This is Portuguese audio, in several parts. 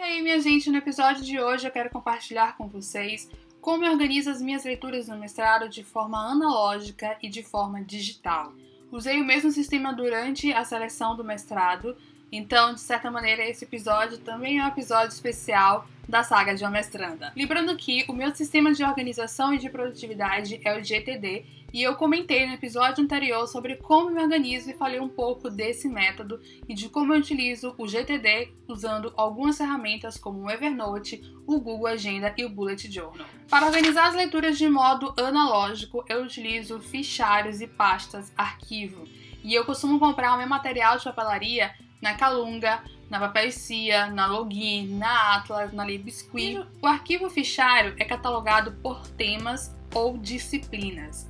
E aí, minha gente, no episódio de hoje eu quero compartilhar com vocês como eu organizo as minhas leituras no mestrado de forma analógica e de forma digital. Usei o mesmo sistema durante a seleção do mestrado, então, de certa maneira, esse episódio também é um episódio especial da saga de uma mestranda. Lembrando que o meu sistema de organização e de produtividade é o GTD, e eu comentei no episódio anterior sobre como me organizo e falei um pouco desse método e de como eu utilizo o GTD usando algumas ferramentas como o Evernote, o Google Agenda e o Bullet Journal. Para organizar as leituras de modo analógico, eu utilizo fichários e pastas arquivo. E eu costumo comprar o meu material de papelaria na Calunga, na Papelcia, na Login, na Atlas, na Libiscuit. O arquivo fichário é catalogado por temas ou disciplinas.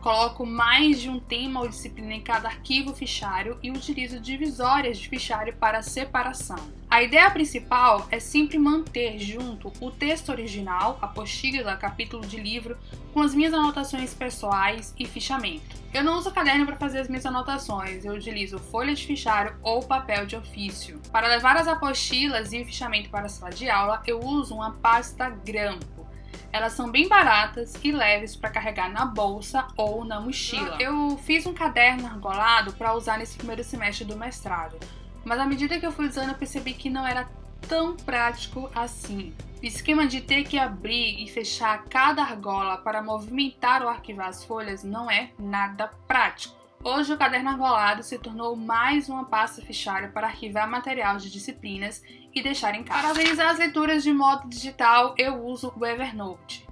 Coloco mais de um tema ou disciplina em cada arquivo fichário e utilizo divisórias de fichário para separação. A ideia principal é sempre manter junto o texto original, apostila, capítulo de livro, com as minhas anotações pessoais e fichamento. Eu não uso caderno para fazer as minhas anotações, eu utilizo folha de fichário ou papel de ofício. Para levar as apostilas e o fichamento para a sala de aula, eu uso uma pasta grampo. Elas são bem baratas e leves para carregar na bolsa ou na mochila. Eu fiz um caderno argolado para usar nesse primeiro semestre do mestrado, mas à medida que eu fui usando, eu percebi que não era tão prático assim. O esquema de ter que abrir e fechar cada argola para movimentar ou arquivar as folhas não é nada prático. Hoje, o caderno argolado se tornou mais uma pasta fichária para arquivar material de disciplinas e deixar em casa. Para organizar as leituras de modo digital, eu uso o Evernote.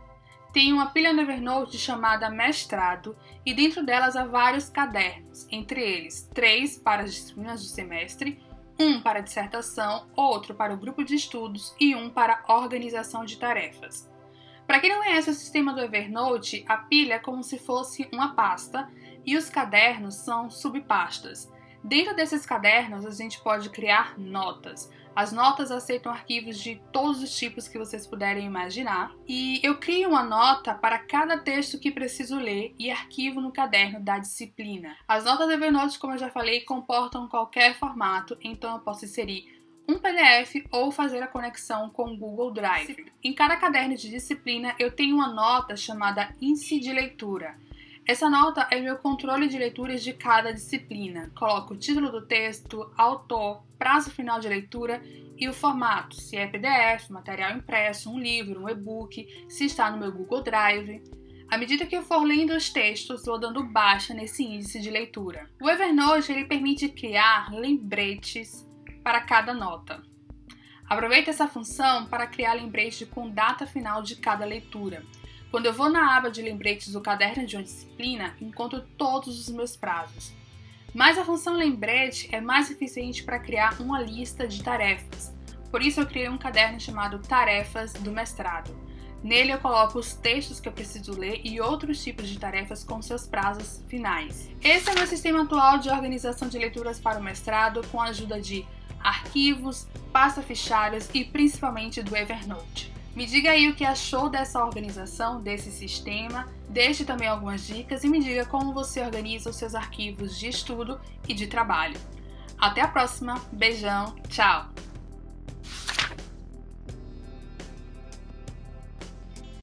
Tenho uma pilha no Evernote chamada Mestrado e dentro delas há vários cadernos, entre eles três para as disciplinas do semestre, um para dissertação, outro para o grupo de estudos e um para organização de tarefas. Para quem não conhece o sistema do Evernote, a pilha é como se fosse uma pasta e os cadernos são subpastas. Dentro desses cadernos, a gente pode criar notas. As notas aceitam arquivos de todos os tipos que vocês puderem imaginar. E eu crio uma nota para cada texto que preciso ler e arquivo no caderno da disciplina. As notas Evernote, como eu já falei, comportam qualquer formato, então eu posso inserir um PDF ou fazer a conexão com o Google Drive. Em cada caderno de disciplina, eu tenho uma nota chamada índice de leitura. Essa nota é meu controle de leituras de cada disciplina. Coloco o título do texto, autor, prazo final de leitura e o formato, se é PDF, material impresso, um livro, um e-book, se está no meu Google Drive. À medida que eu for lendo os textos, vou dando baixa nesse índice de leitura. O Evernote ele permite criar lembretes para cada nota. Aproveite essa função para criar lembretes com data final de cada leitura. Quando eu vou na aba de lembretes do caderno de uma disciplina, encontro todos os meus prazos. Mas a função lembrete é mais eficiente para criar uma lista de tarefas. Por isso eu criei um caderno chamado Tarefas do Mestrado. Nele eu coloco os textos que eu preciso ler e outros tipos de tarefas com seus prazos finais. Esse é o meu sistema atual de organização de leituras para o mestrado com a ajuda de arquivos, pasta fichários e principalmente do Evernote. Me diga aí o que achou dessa organização, desse sistema, deixe também algumas dicas e me diga como você organiza os seus arquivos de estudo e de trabalho. Até a próxima, beijão, tchau!